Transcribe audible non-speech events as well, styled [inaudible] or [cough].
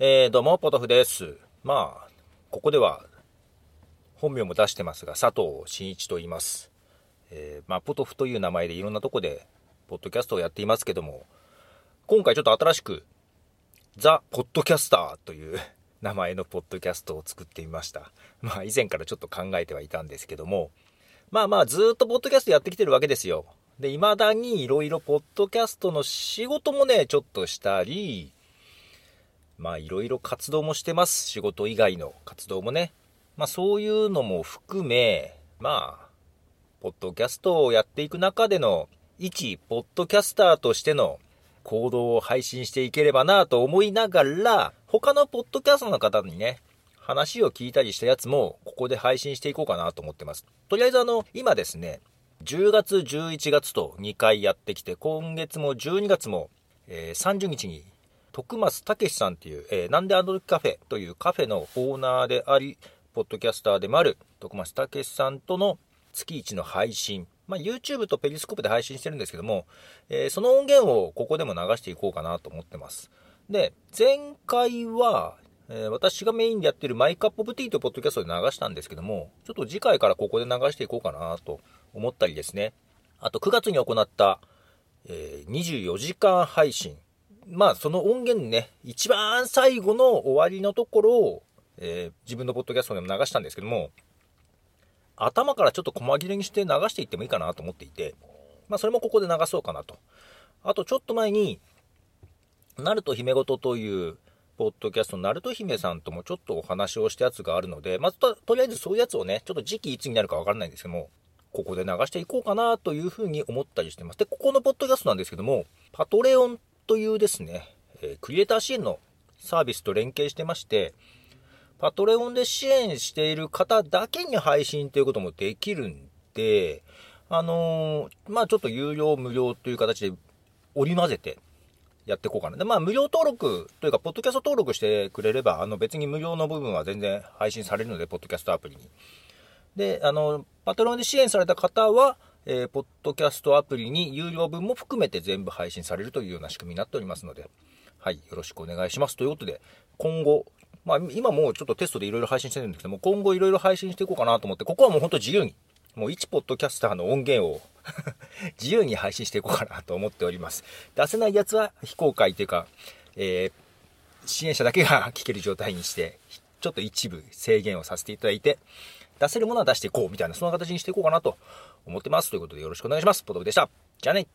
えー、どうも、ポトフです。まあ、ここでは、本名も出してますが、佐藤真一と言います。えー、まあ、ポトフという名前でいろんなとこで、ポッドキャストをやっていますけども、今回ちょっと新しく、ザ・ポッドキャスターという名前のポッドキャストを作ってみました。まあ、以前からちょっと考えてはいたんですけども、まあまあ、ずっとポッドキャストやってきてるわけですよ。で、未だにいろいろポッドキャストの仕事もね、ちょっとしたり、まあいろいろ活動もしてます。仕事以外の活動もね。まあそういうのも含め、まあ、ポッドキャストをやっていく中での、一ポッドキャスターとしての行動を配信していければなと思いながら、他のポッドキャストの方にね、話を聞いたりしたやつも、ここで配信していこうかなと思ってます。とりあえずあの、今ですね、10月、11月と2回やってきて、今月も12月も、えー、30日に徳松武さんっていう、えー、なんであの時カフェというカフェのオーナーであり、ポッドキャスターでもある徳松武さんとの月1の配信、まあ、YouTube とペリスコープで配信してるんですけども、えー、その音源をここでも流していこうかなと思ってます。で、前回は、えー、私がメインでやってるマイカップオブティーというポッドキャストで流したんですけども、ちょっと次回からここで流していこうかなと思ったりですね。あと9月に行った、えー、24時間配信。まあ、その音源ね、一番最後の終わりのところを、えー、自分のポッドキャストでも流したんですけども、頭からちょっと細切れにして流していってもいいかなと思っていて、まあ、それもここで流そうかなと。あと、ちょっと前に、ナルト姫ごとという、ポッドキャスト、ナルト姫さんともちょっとお話をしたやつがあるので、まずと、とりあえずそういうやつをね、ちょっと時期いつになるかわからないんですけども、ここで流していこうかなというふうに思ったりしてます。で、ここのポッドキャストなんですけども、パトレオンというですね、えクリエイター支援のサービスと連携してまして、パトレオンで支援している方だけに配信ということもできるんで、あのー、まあちょっと有料無料という形で織り交ぜてやっていこうかな。で、まあ無料登録というか、ポッドキャスト登録してくれれば、あの別に無料の部分は全然配信されるので、ポッドキャストアプリに。で、あの、パトロンで支援された方は、えー、ポッドキャストアプリに有料分も含めて全部配信されるというような仕組みになっておりますので、はい、よろしくお願いします。ということで、今後、まあ、今もうちょっとテストでいろいろ配信してるんですけども、今後いろいろ配信していこうかなと思って、ここはもうほんと自由に、もう1ポッドキャスターの音源を [laughs] 自由に配信していこうかなと思っております。出せないやつは非公開というか、えー、支援者だけが聞ける状態にして、ちょっと一部制限をさせていただいて、出せるものは出していこうみたいな、そんな形にしていこうかなと思ってます。ということでよろしくお願いします。ポトフでした。じゃあね。